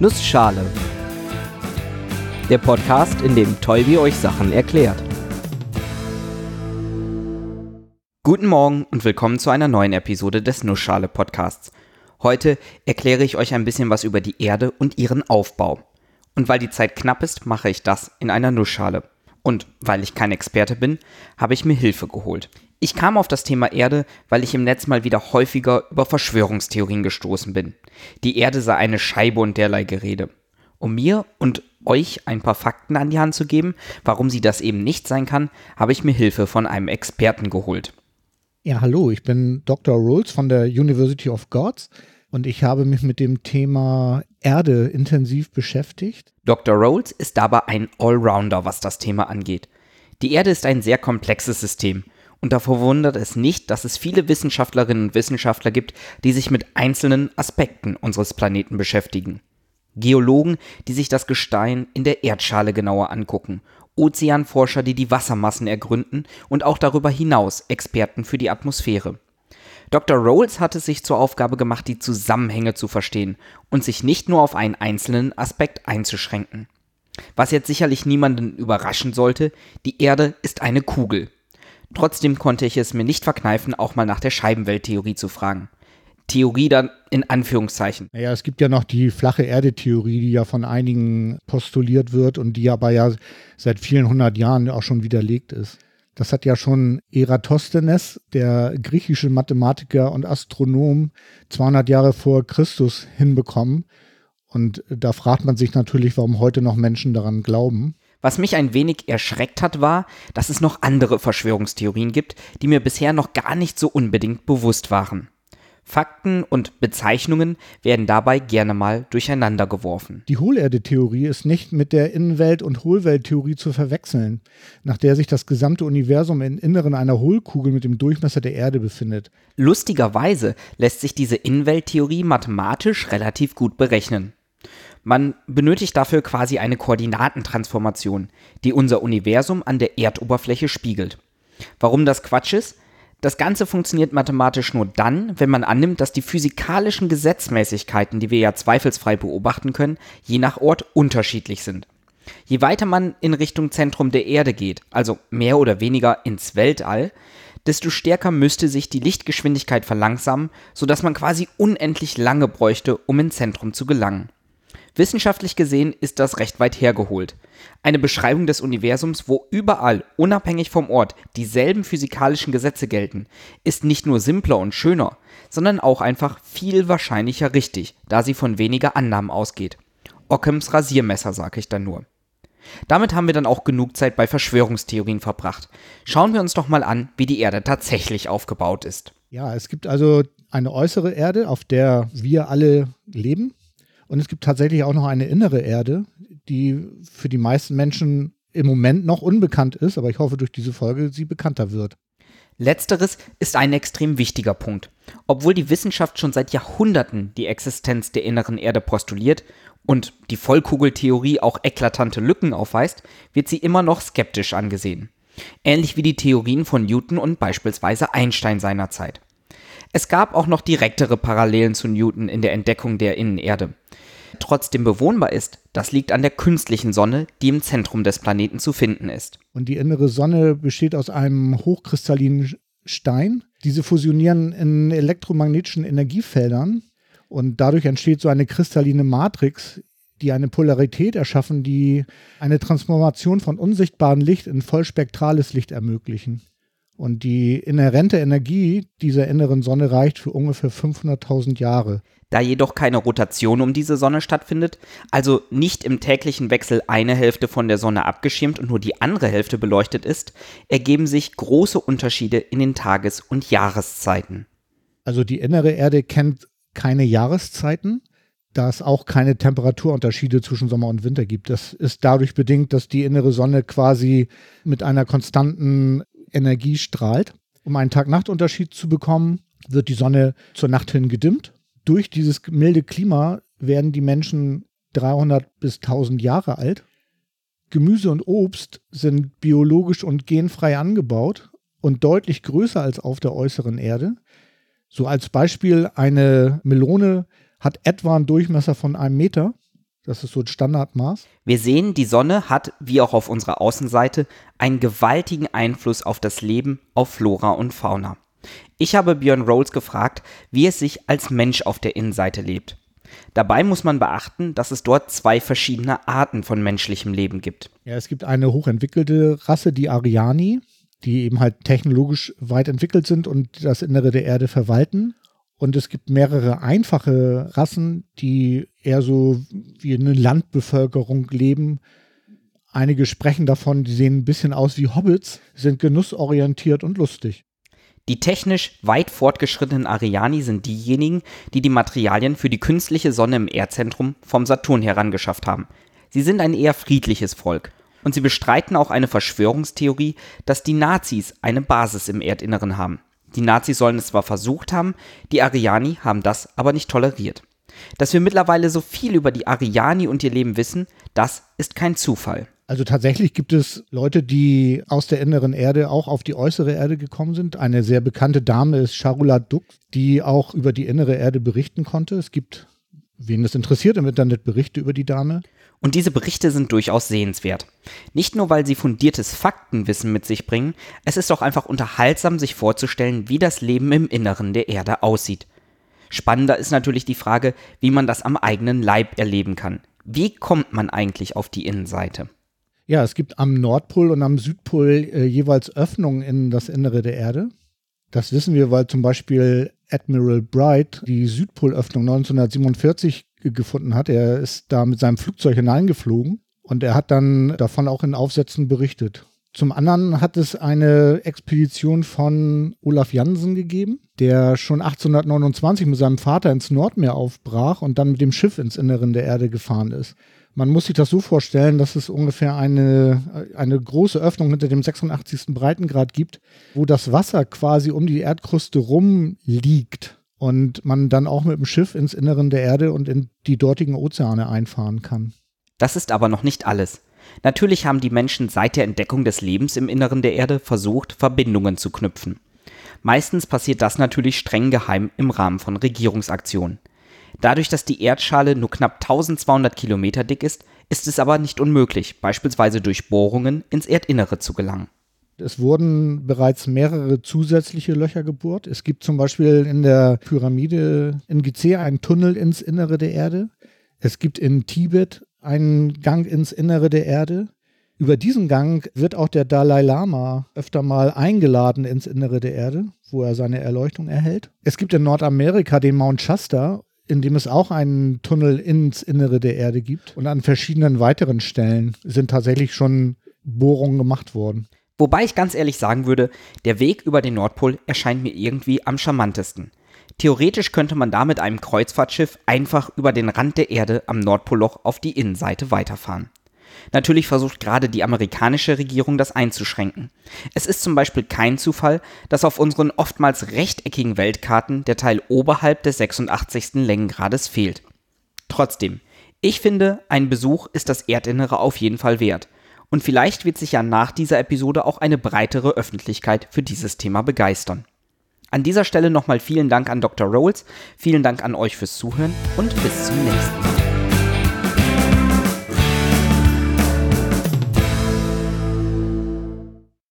Nussschale. Der Podcast, in dem Tolbi euch Sachen erklärt. Guten Morgen und willkommen zu einer neuen Episode des Nussschale Podcasts. Heute erkläre ich euch ein bisschen was über die Erde und ihren Aufbau. Und weil die Zeit knapp ist, mache ich das in einer Nussschale. Und weil ich kein Experte bin, habe ich mir Hilfe geholt. Ich kam auf das Thema Erde, weil ich im Netz mal wieder häufiger über Verschwörungstheorien gestoßen bin. Die Erde sei eine Scheibe und derlei Gerede. Um mir und euch ein paar Fakten an die Hand zu geben, warum sie das eben nicht sein kann, habe ich mir Hilfe von einem Experten geholt. Ja, hallo, ich bin Dr. Rolls von der University of Gods und ich habe mich mit dem Thema Erde intensiv beschäftigt. Dr. Rolls ist dabei ein Allrounder, was das Thema angeht. Die Erde ist ein sehr komplexes System und davor wundert es nicht, dass es viele Wissenschaftlerinnen und Wissenschaftler gibt, die sich mit einzelnen Aspekten unseres Planeten beschäftigen. Geologen, die sich das Gestein in der Erdschale genauer angucken, Ozeanforscher, die die Wassermassen ergründen und auch darüber hinaus Experten für die Atmosphäre. Dr. Rolls hat es sich zur Aufgabe gemacht, die Zusammenhänge zu verstehen und sich nicht nur auf einen einzelnen Aspekt einzuschränken. Was jetzt sicherlich niemanden überraschen sollte, die Erde ist eine Kugel. Trotzdem konnte ich es mir nicht verkneifen, auch mal nach der Scheibenwelttheorie zu fragen. Theorie dann in Anführungszeichen. Naja, es gibt ja noch die flache Erde-Theorie, die ja von einigen postuliert wird und die aber ja seit vielen hundert Jahren auch schon widerlegt ist. Das hat ja schon Eratosthenes, der griechische Mathematiker und Astronom, 200 Jahre vor Christus hinbekommen. Und da fragt man sich natürlich, warum heute noch Menschen daran glauben. Was mich ein wenig erschreckt hat, war, dass es noch andere Verschwörungstheorien gibt, die mir bisher noch gar nicht so unbedingt bewusst waren. Fakten und Bezeichnungen werden dabei gerne mal durcheinander geworfen. Die Hohlerde-Theorie ist nicht mit der Innenwelt- und Hohlwelttheorie zu verwechseln, nach der sich das gesamte Universum im Inneren einer Hohlkugel mit dem Durchmesser der Erde befindet. Lustigerweise lässt sich diese Innenwelttheorie mathematisch relativ gut berechnen. Man benötigt dafür quasi eine Koordinatentransformation, die unser Universum an der Erdoberfläche spiegelt. Warum das Quatsch ist? Das Ganze funktioniert mathematisch nur dann, wenn man annimmt, dass die physikalischen Gesetzmäßigkeiten, die wir ja zweifelsfrei beobachten können, je nach Ort unterschiedlich sind. Je weiter man in Richtung Zentrum der Erde geht, also mehr oder weniger ins Weltall, desto stärker müsste sich die Lichtgeschwindigkeit verlangsamen, sodass man quasi unendlich lange bräuchte, um ins Zentrum zu gelangen. Wissenschaftlich gesehen ist das recht weit hergeholt. Eine Beschreibung des Universums, wo überall, unabhängig vom Ort, dieselben physikalischen Gesetze gelten, ist nicht nur simpler und schöner, sondern auch einfach viel wahrscheinlicher richtig, da sie von weniger Annahmen ausgeht. Ockhams Rasiermesser, sag ich dann nur. Damit haben wir dann auch genug Zeit bei Verschwörungstheorien verbracht. Schauen wir uns doch mal an, wie die Erde tatsächlich aufgebaut ist. Ja, es gibt also eine äußere Erde, auf der wir alle leben. Und es gibt tatsächlich auch noch eine innere Erde, die für die meisten Menschen im Moment noch unbekannt ist, aber ich hoffe durch diese Folge sie bekannter wird. Letzteres ist ein extrem wichtiger Punkt. Obwohl die Wissenschaft schon seit Jahrhunderten die Existenz der inneren Erde postuliert und die Vollkugeltheorie auch eklatante Lücken aufweist, wird sie immer noch skeptisch angesehen. Ähnlich wie die Theorien von Newton und beispielsweise Einstein seinerzeit. Es gab auch noch direktere Parallelen zu Newton in der Entdeckung der Innenerde trotzdem bewohnbar ist, das liegt an der künstlichen Sonne, die im Zentrum des Planeten zu finden ist. Und die innere Sonne besteht aus einem hochkristallinen Stein. Diese fusionieren in elektromagnetischen Energiefeldern und dadurch entsteht so eine kristalline Matrix, die eine Polarität erschaffen, die eine Transformation von unsichtbarem Licht in vollspektrales Licht ermöglichen. Und die inhärente Energie dieser inneren Sonne reicht für ungefähr 500.000 Jahre. Da jedoch keine Rotation um diese Sonne stattfindet, also nicht im täglichen Wechsel eine Hälfte von der Sonne abgeschirmt und nur die andere Hälfte beleuchtet ist, ergeben sich große Unterschiede in den Tages- und Jahreszeiten. Also die innere Erde kennt keine Jahreszeiten, da es auch keine Temperaturunterschiede zwischen Sommer und Winter gibt. Das ist dadurch bedingt, dass die innere Sonne quasi mit einer konstanten Energie strahlt. Um einen Tag-Nacht-Unterschied zu bekommen, wird die Sonne zur Nacht hin gedimmt durch dieses milde Klima werden die Menschen 300 bis 1000 Jahre alt. Gemüse und Obst sind biologisch und genfrei angebaut und deutlich größer als auf der äußeren Erde. So als Beispiel, eine Melone hat etwa einen Durchmesser von einem Meter Das ist so ein Standardmaß. Wir sehen, die Sonne hat, wie auch auf unserer Außenseite, einen gewaltigen Einfluss auf das Leben, auf Flora und Fauna. Ich habe Björn Rolls gefragt, wie es sich als Mensch auf der Innenseite lebt. Dabei muss man beachten, dass es dort zwei verschiedene Arten von menschlichem Leben gibt. Ja, es gibt eine hochentwickelte Rasse, die Ariani, die eben halt technologisch weit entwickelt sind und das Innere der Erde verwalten. Und es gibt mehrere einfache Rassen, die eher so wie eine Landbevölkerung leben. Einige sprechen davon, die sehen ein bisschen aus wie Hobbits, sind genussorientiert und lustig. Die technisch weit fortgeschrittenen Ariani sind diejenigen, die die Materialien für die künstliche Sonne im Erdzentrum vom Saturn herangeschafft haben. Sie sind ein eher friedliches Volk. Und sie bestreiten auch eine Verschwörungstheorie, dass die Nazis eine Basis im Erdinneren haben. Die Nazis sollen es zwar versucht haben, die Ariani haben das aber nicht toleriert. Dass wir mittlerweile so viel über die Ariani und ihr Leben wissen, das ist kein Zufall. Also tatsächlich gibt es Leute, die aus der inneren Erde auch auf die äußere Erde gekommen sind. Eine sehr bekannte Dame ist Charula Duck, die auch über die innere Erde berichten konnte. Es gibt, wen das interessiert, im Internet Berichte über die Dame. Und diese Berichte sind durchaus sehenswert. Nicht nur, weil sie fundiertes Faktenwissen mit sich bringen, es ist auch einfach unterhaltsam, sich vorzustellen, wie das Leben im Inneren der Erde aussieht. Spannender ist natürlich die Frage, wie man das am eigenen Leib erleben kann. Wie kommt man eigentlich auf die Innenseite? Ja, es gibt am Nordpol und am Südpol äh, jeweils Öffnungen in das Innere der Erde. Das wissen wir, weil zum Beispiel Admiral Bright die Südpolöffnung 1947 gefunden hat. Er ist da mit seinem Flugzeug hineingeflogen und er hat dann davon auch in Aufsätzen berichtet. Zum anderen hat es eine Expedition von Olaf Jansen gegeben, der schon 1829 mit seinem Vater ins Nordmeer aufbrach und dann mit dem Schiff ins Inneren der Erde gefahren ist. Man muss sich das so vorstellen, dass es ungefähr eine, eine große Öffnung hinter dem 86. Breitengrad gibt, wo das Wasser quasi um die Erdkruste rumliegt und man dann auch mit dem Schiff ins Inneren der Erde und in die dortigen Ozeane einfahren kann. Das ist aber noch nicht alles. Natürlich haben die Menschen seit der Entdeckung des Lebens im Inneren der Erde versucht, Verbindungen zu knüpfen. Meistens passiert das natürlich streng geheim im Rahmen von Regierungsaktionen. Dadurch, dass die Erdschale nur knapp 1200 Kilometer dick ist, ist es aber nicht unmöglich, beispielsweise durch Bohrungen ins Erdinnere zu gelangen. Es wurden bereits mehrere zusätzliche Löcher gebohrt. Es gibt zum Beispiel in der Pyramide in Gizeh einen Tunnel ins Innere der Erde. Es gibt in Tibet einen Gang ins Innere der Erde. Über diesen Gang wird auch der Dalai Lama öfter mal eingeladen ins Innere der Erde, wo er seine Erleuchtung erhält. Es gibt in Nordamerika den Mount Shasta in dem es auch einen Tunnel ins Innere der Erde gibt. Und an verschiedenen weiteren Stellen sind tatsächlich schon Bohrungen gemacht worden. Wobei ich ganz ehrlich sagen würde, der Weg über den Nordpol erscheint mir irgendwie am charmantesten. Theoretisch könnte man da mit einem Kreuzfahrtschiff einfach über den Rand der Erde am Nordpolloch auf die Innenseite weiterfahren. Natürlich versucht gerade die amerikanische Regierung das einzuschränken. Es ist zum Beispiel kein Zufall, dass auf unseren oftmals rechteckigen Weltkarten der Teil oberhalb des 86. Längengrades fehlt. Trotzdem, ich finde, ein Besuch ist das Erdinnere auf jeden Fall wert. Und vielleicht wird sich ja nach dieser Episode auch eine breitere Öffentlichkeit für dieses Thema begeistern. An dieser Stelle nochmal vielen Dank an Dr. Rolls, vielen Dank an euch fürs Zuhören und bis zum nächsten Mal.